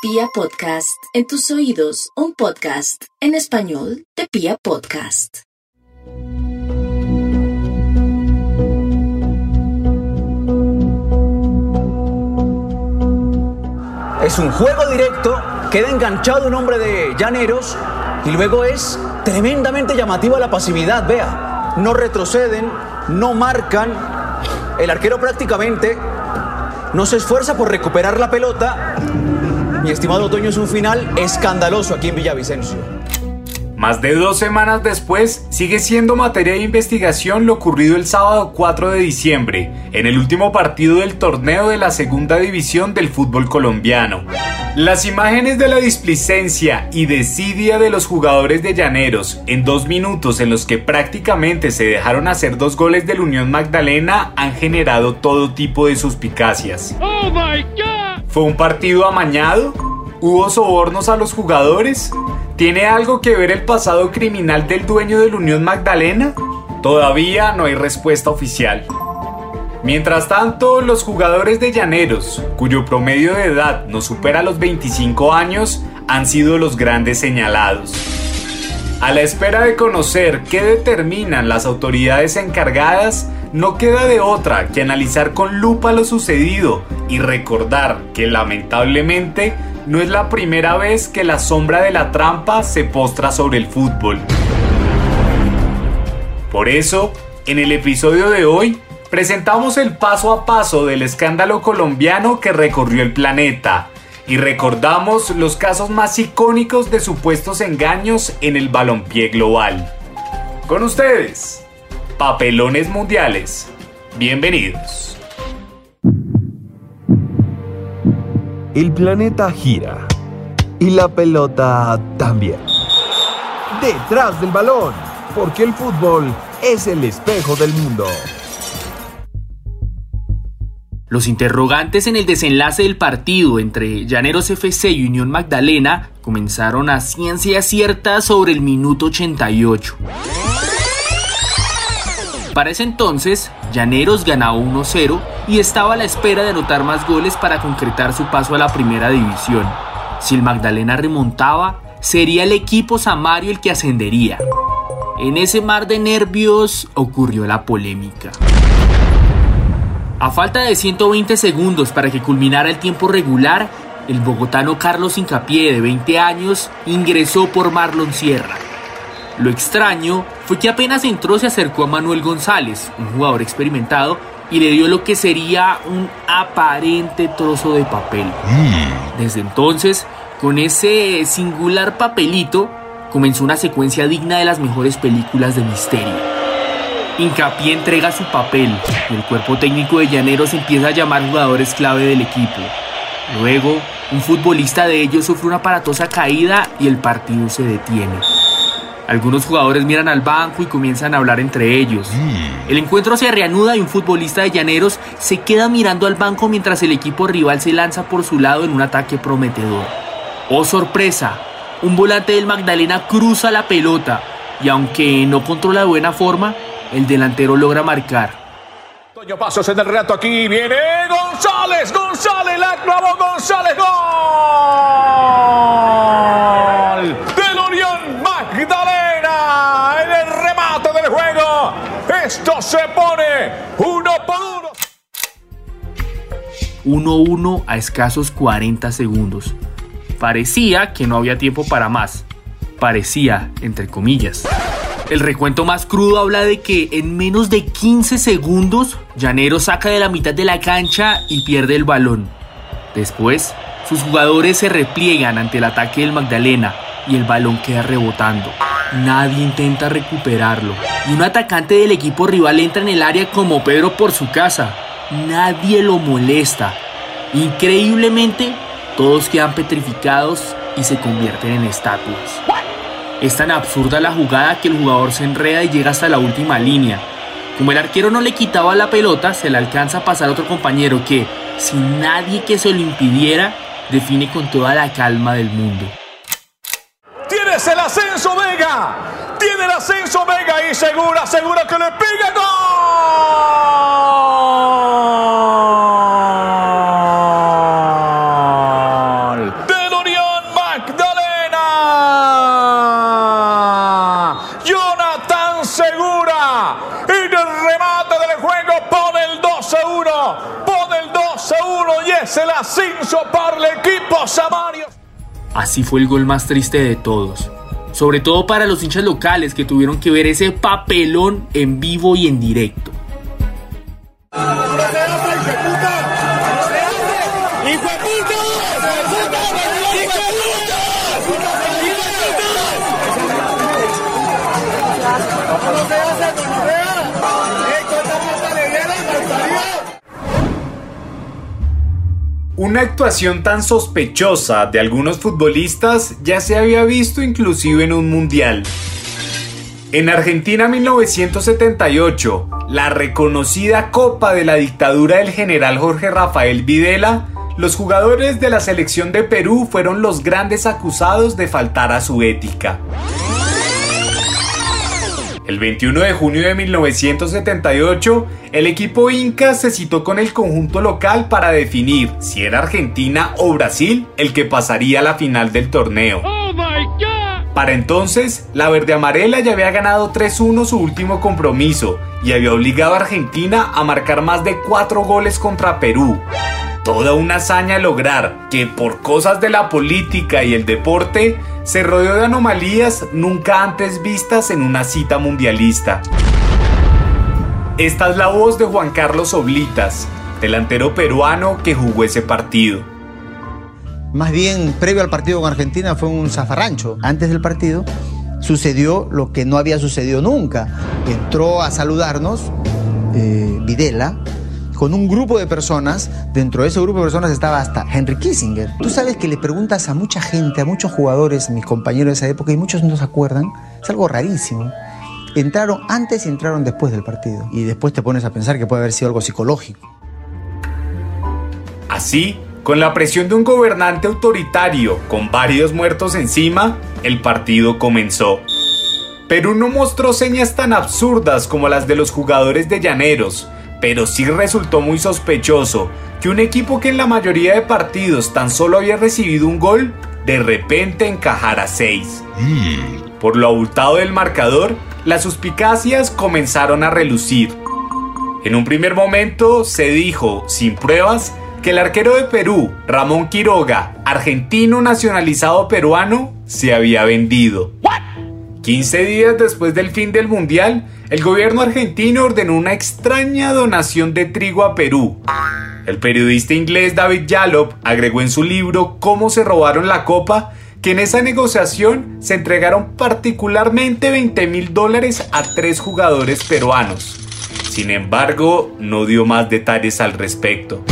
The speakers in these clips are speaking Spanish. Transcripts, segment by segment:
Pia Podcast, en tus oídos, un podcast en español de Pia Podcast. Es un juego directo, queda enganchado un hombre de llaneros y luego es tremendamente llamativa la pasividad, vea. No retroceden, no marcan. El arquero prácticamente no se esfuerza por recuperar la pelota. Mi estimado Otoño es un final escandaloso aquí en Villavicencio. Más de dos semanas después, sigue siendo materia de investigación lo ocurrido el sábado 4 de diciembre, en el último partido del torneo de la segunda división del fútbol colombiano. Las imágenes de la displicencia y desidia de los jugadores de Llaneros en dos minutos en los que prácticamente se dejaron hacer dos goles del Unión Magdalena han generado todo tipo de suspicacias. ¡Oh ¿Fue un partido amañado? ¿Hubo sobornos a los jugadores? ¿Tiene algo que ver el pasado criminal del dueño de la Unión Magdalena? Todavía no hay respuesta oficial. Mientras tanto, los jugadores de Llaneros, cuyo promedio de edad no supera los 25 años, han sido los grandes señalados. A la espera de conocer qué determinan las autoridades encargadas, no queda de otra que analizar con lupa lo sucedido y recordar que lamentablemente no es la primera vez que la sombra de la trampa se postra sobre el fútbol. Por eso, en el episodio de hoy, presentamos el paso a paso del escándalo colombiano que recorrió el planeta y recordamos los casos más icónicos de supuestos engaños en el balompié global. Con ustedes, Papelones Mundiales. Bienvenidos. El planeta gira y la pelota también. Detrás del balón, porque el fútbol es el espejo del mundo. Los interrogantes en el desenlace del partido entre Llaneros FC y Unión Magdalena comenzaron a ciencia cierta sobre el minuto 88. Para ese entonces, Llaneros ganaba 1-0 y estaba a la espera de anotar más goles para concretar su paso a la primera división. Si el Magdalena remontaba, sería el equipo Samario el que ascendería. En ese mar de nervios ocurrió la polémica. A falta de 120 segundos para que culminara el tiempo regular, el bogotano Carlos Incapié, de 20 años, ingresó por Marlon Sierra. Lo extraño fue que apenas entró se acercó a Manuel González, un jugador experimentado, y le dio lo que sería un aparente trozo de papel. Desde entonces, con ese singular papelito, comenzó una secuencia digna de las mejores películas de misterio. Hincapié entrega su papel y el cuerpo técnico de Llaneros empieza a llamar jugadores clave del equipo. Luego, un futbolista de ellos sufre una aparatosa caída y el partido se detiene. Algunos jugadores miran al banco y comienzan a hablar entre ellos. El encuentro se reanuda y un futbolista de Llaneros se queda mirando al banco mientras el equipo rival se lanza por su lado en un ataque prometedor. Oh sorpresa, un volante del Magdalena cruza la pelota y aunque no controla de buena forma, el delantero logra marcar. Toño Pasos en el reto aquí, viene González, González, la clavó González, gol del Unión Magdalena en el remate del juego. Esto se pone uno por uno. 1-1 a escasos 40 segundos. Parecía que no había tiempo para más. Parecía, entre comillas. El recuento más crudo habla de que en menos de 15 segundos, Llanero saca de la mitad de la cancha y pierde el balón. Después, sus jugadores se repliegan ante el ataque del Magdalena y el balón queda rebotando. Nadie intenta recuperarlo. Y un atacante del equipo rival entra en el área como Pedro por su casa. Nadie lo molesta. Increíblemente, todos quedan petrificados y se convierten en estatuas. Es tan absurda la jugada que el jugador se enreda y llega hasta la última línea. Como el arquero no le quitaba la pelota, se le alcanza a pasar a otro compañero que, sin nadie que se lo impidiera, define con toda la calma del mundo es el ascenso Vega. Tiene el ascenso Vega y segura, segura que le pega gol. Del Unión Magdalena. Jonathan Segura. En el remate del juego pone el 2-1. Pone el 2-1 y es el ascenso para el equipo Samario. Así fue el gol más triste de todos. Sobre todo para los hinchas locales que tuvieron que ver ese papelón en vivo y en directo. Una actuación tan sospechosa de algunos futbolistas ya se había visto inclusive en un mundial. En Argentina 1978, la reconocida Copa de la dictadura del general Jorge Rafael Videla, los jugadores de la selección de Perú fueron los grandes acusados de faltar a su ética. El 21 de junio de 1978, el equipo Inca se citó con el conjunto local para definir si era Argentina o Brasil el que pasaría a la final del torneo. Para entonces, la verde amarela ya había ganado 3-1 su último compromiso y había obligado a Argentina a marcar más de 4 goles contra Perú. Toda una hazaña lograr que por cosas de la política y el deporte se rodeó de anomalías nunca antes vistas en una cita mundialista. Esta es la voz de Juan Carlos Oblitas, delantero peruano que jugó ese partido. Más bien, previo al partido con Argentina fue un zafarrancho. Antes del partido sucedió lo que no había sucedido nunca. Entró a saludarnos eh, Videla con un grupo de personas. Dentro de ese grupo de personas estaba hasta Henry Kissinger. Tú sabes que le preguntas a mucha gente, a muchos jugadores, mis compañeros de esa época, y muchos no se acuerdan. Es algo rarísimo. Entraron antes y entraron después del partido. Y después te pones a pensar que puede haber sido algo psicológico. Así, con la presión de un gobernante autoritario con varios muertos encima, el partido comenzó. Perú no mostró señas tan absurdas como las de los jugadores de Llaneros, pero sí resultó muy sospechoso que un equipo que en la mayoría de partidos tan solo había recibido un gol, de repente encajara seis. Por lo abultado del marcador, las suspicacias comenzaron a relucir. En un primer momento se dijo, sin pruebas, que el arquero de Perú, Ramón Quiroga, argentino nacionalizado peruano, se había vendido. 15 días después del fin del Mundial, el gobierno argentino ordenó una extraña donación de trigo a Perú. El periodista inglés David Yallop agregó en su libro Cómo se robaron la copa que en esa negociación se entregaron particularmente 20 mil dólares a tres jugadores peruanos. Sin embargo, no dio más detalles al respecto.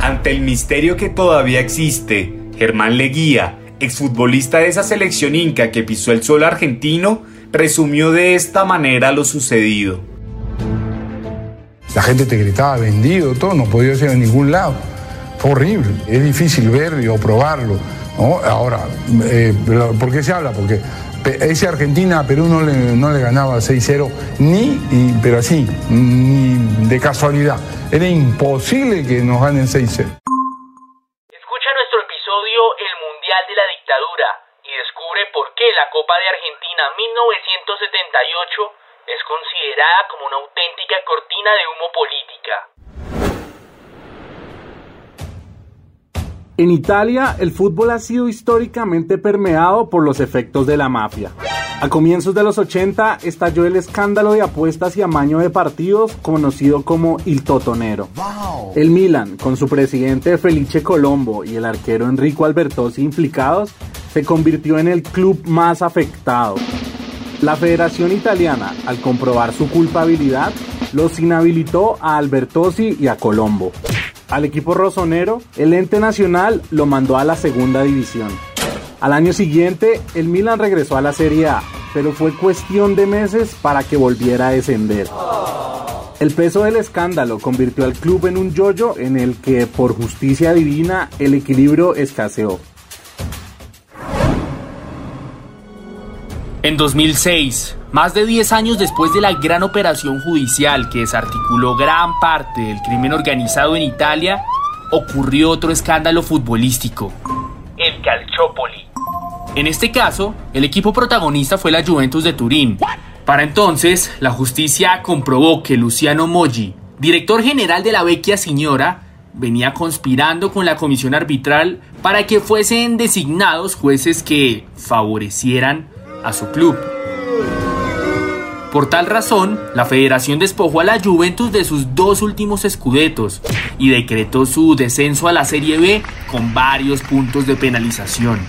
Ante el misterio que todavía existe, Germán Leguía, exfutbolista de esa selección inca que pisó el suelo argentino, resumió de esta manera lo sucedido. La gente te gritaba vendido, todo, no podía ir a ningún lado. Fue horrible. Es difícil verlo o probarlo. Ahora, eh, ¿por qué se habla? Porque ese Argentina a Perú no le, no le ganaba 6-0, ni, pero así, ni de casualidad. Era imposible que nos ganen 6-0. Escucha nuestro episodio El Mundial de la Dictadura y descubre por qué la Copa de Argentina 1978 es considerada como una auténtica cortina de humo política. En Italia, el fútbol ha sido históricamente permeado por los efectos de la mafia. A comienzos de los 80 estalló el escándalo de apuestas y amaño de partidos conocido como Il Totonero. El Milan, con su presidente Felice Colombo y el arquero Enrico Albertosi implicados, se convirtió en el club más afectado. La Federación Italiana, al comprobar su culpabilidad, los inhabilitó a Albertosi y a Colombo. Al equipo rosonero, el ente nacional lo mandó a la segunda división. Al año siguiente, el Milan regresó a la Serie A, pero fue cuestión de meses para que volviera a descender. El peso del escándalo convirtió al club en un yoyo en el que, por justicia divina, el equilibrio escaseó. En 2006, más de 10 años después de la gran operación judicial que desarticuló gran parte del crimen organizado en Italia, ocurrió otro escándalo futbolístico, el Calciopoli. En este caso, el equipo protagonista fue la Juventus de Turín. Para entonces, la justicia comprobó que Luciano Moggi, director general de la Vecchia Signora, venía conspirando con la comisión arbitral para que fuesen designados jueces que favorecieran a su club. Por tal razón, la federación despojó a la Juventus de sus dos últimos escudetos y decretó su descenso a la Serie B con varios puntos de penalización.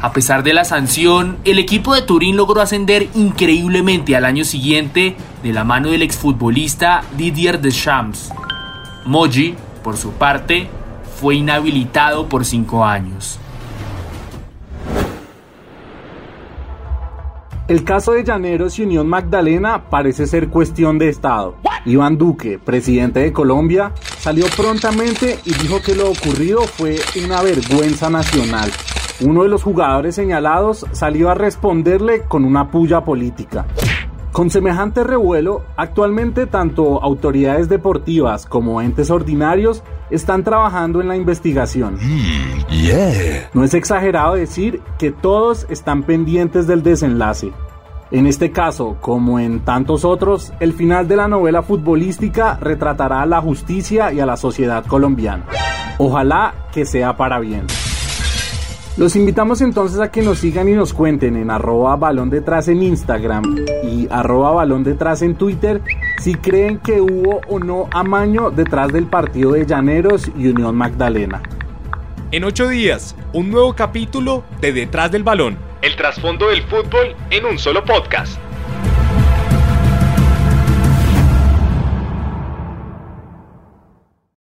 A pesar de la sanción, el equipo de Turín logró ascender increíblemente al año siguiente de la mano del exfutbolista Didier Deschamps. Moji, por su parte, fue inhabilitado por cinco años. El caso de Llaneros y Unión Magdalena parece ser cuestión de Estado. Iván Duque, presidente de Colombia, salió prontamente y dijo que lo ocurrido fue una vergüenza nacional. Uno de los jugadores señalados salió a responderle con una puya política. Con semejante revuelo, actualmente tanto autoridades deportivas como entes ordinarios están trabajando en la investigación. No es exagerado decir que todos están pendientes del desenlace. En este caso, como en tantos otros, el final de la novela futbolística retratará a la justicia y a la sociedad colombiana. Ojalá que sea para bien. Los invitamos entonces a que nos sigan y nos cuenten en arroba balón detrás en Instagram y arroba balón detrás en Twitter si creen que hubo o no amaño detrás del partido de Llaneros y Unión Magdalena. En ocho días, un nuevo capítulo de Detrás del Balón. El trasfondo del fútbol en un solo podcast.